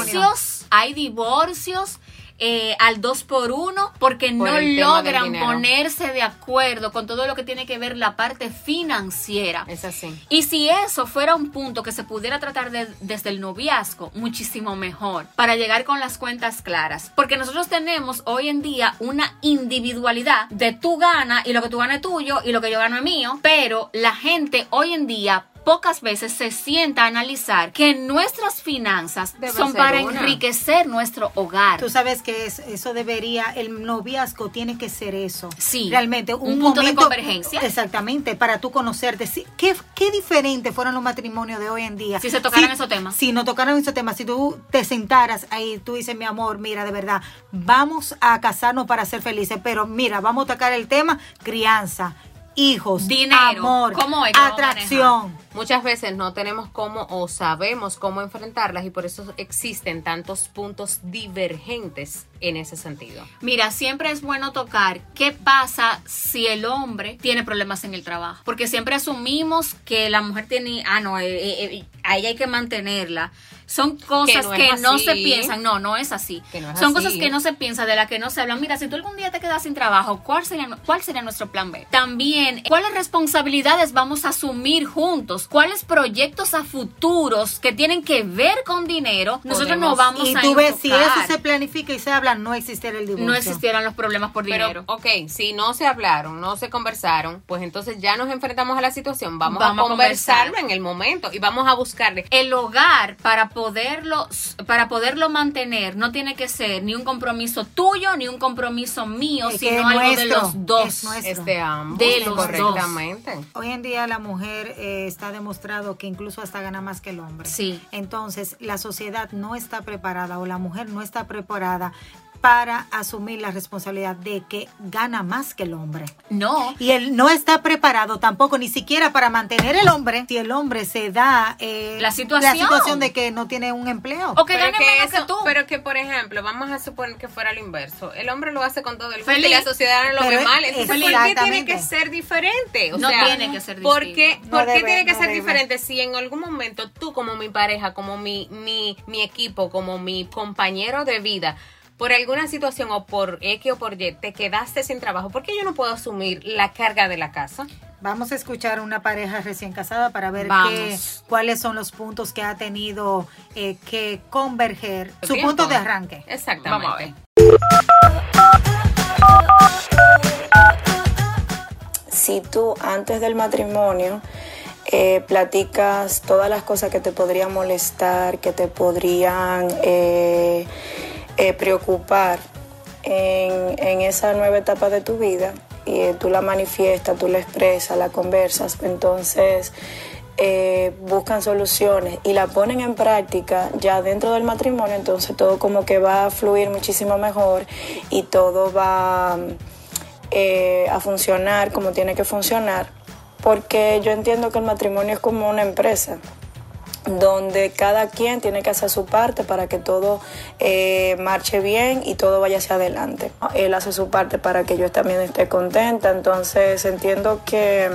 divorcios, hay divorcios eh, al dos por uno porque Por no logran ponerse de acuerdo con todo lo que tiene que ver la parte financiera. Es así. Y si eso fuera un punto que se pudiera tratar de- desde el noviazgo, muchísimo mejor, para llegar con las cuentas claras. Porque nosotros tenemos hoy en día una individualidad de tú gana y lo que tú ganas es tuyo y lo que yo gano es mío, pero la gente hoy en día pocas veces se sienta a analizar que nuestras finanzas Debe son para una. enriquecer nuestro hogar. Tú sabes que es- eso debería, el noviazgo tiene que ser eso. Sí. Realmente, un, Un punto de momento- convergencia. Exactamente, para tú conocerte. ¿Qué, qué diferente fueron los matrimonios de hoy en día? Si se tocaran esos temas. Si no tocaran esos temas, si tú te sentaras ahí, tú dices, mi amor, mira, de verdad, vamos a casarnos para ser felices, pero mira, vamos a tocar el tema crianza, hijos, Dinero. amor, ¿Cómo es que vamos a atracción. Muchas veces no tenemos cómo o sabemos cómo enfrentarlas y por eso existen tantos puntos divergentes en ese sentido. Mira, siempre es bueno tocar qué pasa si el hombre tiene problemas en el trabajo. Porque siempre asumimos que la mujer tiene, ah, no, eh, eh, eh, a ella hay que mantenerla. Son cosas no que no, se piensan, no, no es así. Que no es Son así. cosas que no se piensan, de las que no se hablan. Mira, si tú algún día te quedas sin trabajo, ¿cuál sería, cuál sería nuestro plan B? También, ¿cuáles responsabilidades vamos a asumir juntos? ¿Cuáles proyectos a futuros que tienen que ver con dinero? Nosotros no vamos Y a tú ves, si eso se planifica y se habla, no existiera el divorcio. no existieran los problemas por dinero. Pero, ok, si no se hablaron, no se conversaron, pues entonces ya nos enfrentamos a la situación. Vamos, Vamos a a conversarlo conversar. en el momento y vamos a buscarle. el hogar para poderlo para poderlo mantener no tiene que ser ni un compromiso tuyo ni un compromiso mío Es sino algo de los dos es de ambos. De los correctamente. Hoy en día la mujer eh, está demostrado que incluso hasta gana más que el hombre. Sí. Entonces la sociedad no está preparada o la mujer no está preparada para asumir la responsabilidad de que gana más que el hombre. no Y él no está preparado tampoco ni siquiera para mantener el hombre si el hombre se da eh, La situación. situación de que no tiene un empleo. o que Pero gane que, menos eso- que tú pero que, por ejemplo, vamos a suponer que fuera lo inverso. El hombre lo hace con todo el Feliz. y la sociedad no lo ve mal. Entonces, ¿por qué tiene que ser diferente? O No sea, tiene que ser ¿por qué, No por qué debe, tiene que no ser debe. diferente si en algún momento tú como mi pareja, como mi, mi, mi equipo, como mi compañero de vida, por alguna situación o por X o por Y te quedaste sin trabajo, ¿por qué yo no puedo asumir la carga de la casa? Vamos a escuchar una pareja recién casada para ver qué, cuáles son los puntos que ha tenido eh, que converger, su Tiempo. punto de arranque. Exactamente. Vamos a ver. si tú antes del matrimonio eh, platicas todas las cosas que te podrían molestar, que te podrían eh, eh, preocupar en, en esa nueva etapa de tu vida, y eh, tú la manifiestas, tú la expresas, la conversas, entonces eh, buscan soluciones y la ponen en práctica ya dentro del matrimonio, entonces todo como que va a fluir muchísimo mejor y todo va eh, a funcionar como tiene que funcionar, porque yo entiendo que el matrimonio es como una empresa donde cada quien tiene que hacer su parte para que todo eh, marche bien y todo vaya hacia adelante. Él hace su parte para que yo también esté contenta, entonces entiendo que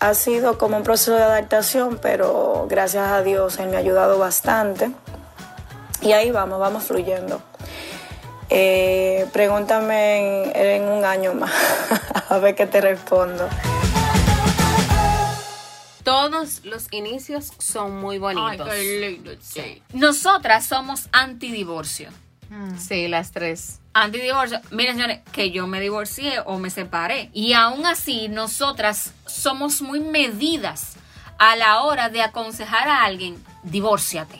ha sido como un proceso de adaptación, pero gracias a Dios él me ha ayudado bastante y ahí vamos, vamos fluyendo. Eh, pregúntame en, en un año más, a ver qué te respondo. Todos los inicios son muy bonitos. Nosotras somos antidivorcio. Sí, las tres. Antidivorcio. Miren, señores, que yo me divorcié o me separé. Y aún así, nosotras somos muy medidas a la hora de aconsejar a alguien, divórciate.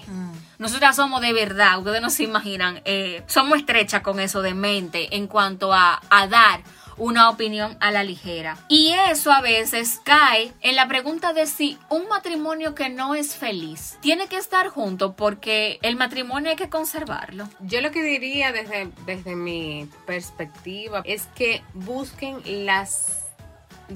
Nosotras somos de verdad, ustedes no se imaginan, eh, somos estrechas con eso de mente en cuanto a, a dar una opinión a la ligera. Y eso a veces cae en la pregunta de si un matrimonio que no es feliz tiene que estar junto porque el matrimonio hay que conservarlo. Yo lo que diría desde, desde mi perspectiva es que busquen las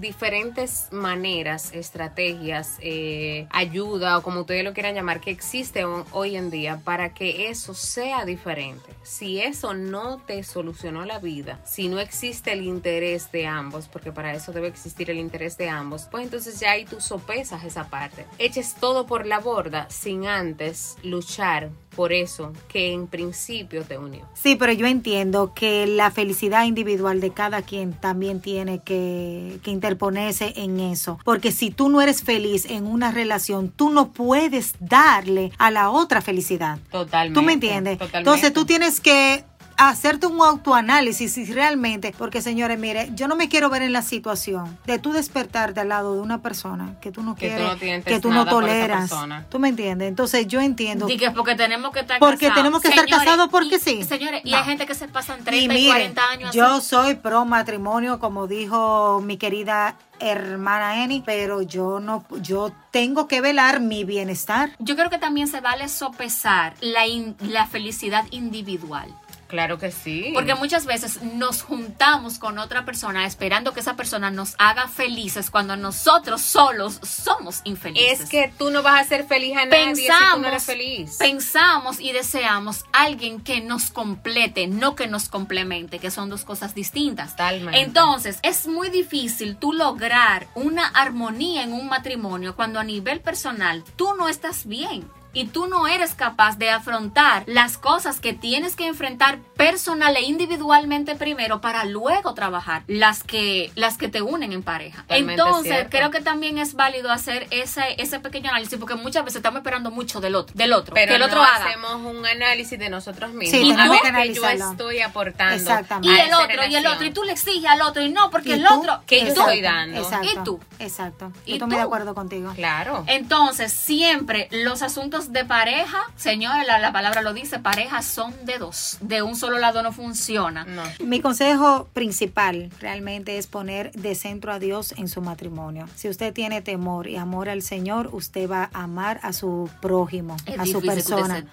diferentes maneras, estrategias, eh, ayuda o como ustedes lo quieran llamar, que existe ho- hoy en día para que eso sea diferente. Si eso no te solucionó la vida, si no existe el interés de ambos, porque para eso debe existir el interés de ambos, pues entonces ya ahí tú sopesas esa parte. Eches todo por la borda sin antes luchar por eso que en principio te unió. Sí, pero yo entiendo que la felicidad individual de cada quien también tiene que, que interponerse en eso. Porque si tú no eres feliz en una relación, tú no puedes darle a la otra felicidad. Totalmente. ¿Tú me entiendes? Totalmente. Entonces tú tienes que hacerte un autoanálisis si realmente, porque señores, mire, yo no me quiero ver en la situación de tú despertarte al lado de una persona que tú no Que tú quieres, no que tú no toleras. ¿Tú me entiendes? Entonces yo entiendo. Y que porque tenemos que estar Porque casados. tenemos que estar casados porque y- sí. Señores, y No. hay gente que se pasan Y 30 y, miren, 40 años yo así. soy pro matrimonio, como dijo mi querida hermana Eni, pero yo no, yo tengo que velar mi bienestar. Yo creo que también se vale sopesar la, in- la felicidad individual. Claro que sí. Porque muchas veces nos juntamos con otra persona esperando que esa persona nos haga felices cuando nosotros solos somos infelices. es que tú no vas a ser feliz a nadie si tú pensamos, no eres feliz. pensamos y deseamos alguien que nos complete, no que nos complemente, que son dos cosas distintas. Entonces, es muy difícil tú lograr una armonía en un matrimonio cuando a nivel personal tú no estás bien. Y tú no eres capaz de afrontar las cosas que tienes que enfrentar personal e individualmente primero para luego trabajar las que, las que te unen en pareja. Totalmente Entonces, cierto. creo que también es válido hacer ese, ese pequeño análisis porque muchas veces estamos esperando mucho del otro, del otro, pero que el otro no haga. hacemos un análisis de nosotros mismos. Sí, a ver que qué yo estoy aportando. Exactamente. Y el otro, y el otro, y tú le exiges al otro, y no, porque ¿Y el tú? otro, ¿Qué yo estoy dando? Exacto. ¿Y tú? Exacto. ¿Y Yo estoy muy de tú? acuerdo contigo. Claro. Entonces, siempre los asuntos de pareja, señora, la, la palabra lo dice, pareja son de dos. De un solo lado no funciona. No. Mi consejo principal realmente es poner de centro a Dios en su matrimonio. Si usted tiene temor y amor al Señor, usted va a amar a su prójimo, Es a su persona.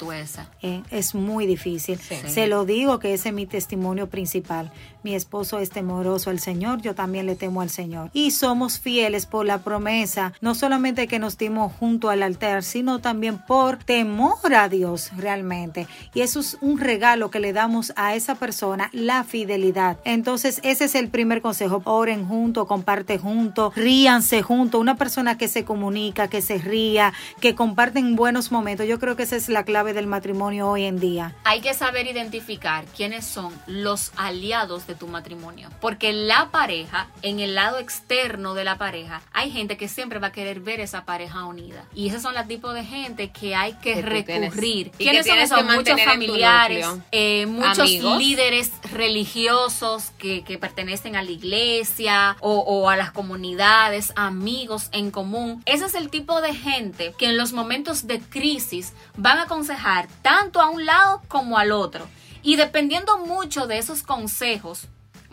Eh, es muy difícil. Sí. Se lo digo que ese es mi testimonio principal. Mi esposo es temoroso al Señor, yo también le temo al Señor. Y somos fieles por la promesa, no solamente que nos dimos junto al altar, sino también por temor a Dios realmente. Y eso es un regalo que le damos a esa persona, la fidelidad. Entonces, ese es el primer consejo. Oren juntos, comparte juntos, ríanse juntos. Una persona que se comunica, que se ría, que comparten buenos momentos. Yo creo que esa es la clave del matrimonio hoy en día. Hay que saber identificar quiénes son los aliados de tu matrimonio. Porque la pareja, en el lado externo de la pareja, hay gente que siempre va a querer ver esa pareja unida. Y esos son los tipos de gente que hay que, Que tú tienes- recurrir. que ¿Quiénes son esos? que Muchos familiares, eh, muchos Amigos. líderes religiosos que, que pertenecen a la iglesia o, o a las comunidades, amigos en común. Ese es el tipo de gente que en los momentos de crisis van a aconsejar tanto a un lado como al otro. Y dependiendo mucho de esos consejos,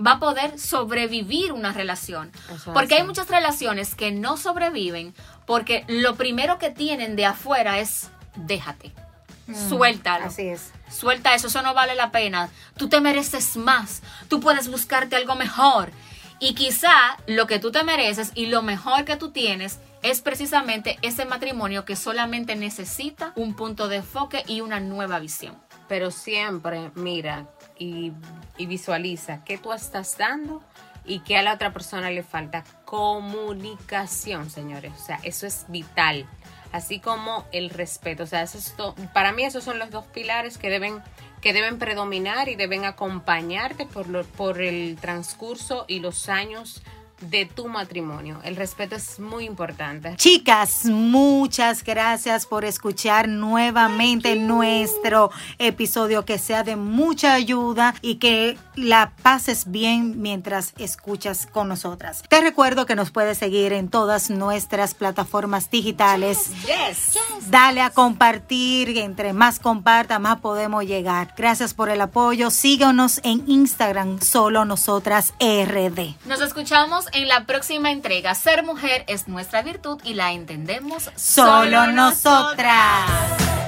va a poder sobrevivir una relación. Eso Porque hay muchas relaciones que no sobreviven porque lo primero que tienen de afuera es déjate. Suéltalo. Así es. Suelta eso, eso no vale la pena. Tú te mereces más. Tú puedes buscarte algo mejor. Y quizá lo que tú te mereces y lo mejor que tú tienes es precisamente ese matrimonio que solamente necesita un punto de enfoque y una nueva visión. Pero siempre mira y, visualiza qué tú estás dando y qué a la otra persona le falta. Comunicación, señores. O sea, eso es vital. Así como el respeto. O sea, eso para mí esos son los dos pilares que deben, que deben predominar y deben acompañarte por, lo- por el transcurso y los años de tu matrimonio. El respeto es muy importante. Chicas, muchas gracias por escuchar nuevamente nuestro episodio, que sea de mucha ayuda y que la pases bien mientras escuchas con nosotras. Te recuerdo que nos puedes seguir en todas nuestras plataformas digitales. Dale a compartir, entre más comparta, más podemos llegar. Gracias por el apoyo. Síganos en Instagram, solo nosotras RD. Nos escuchamos en la próxima entrega. Ser mujer es nuestra virtud y la entendemos Solo nosotras.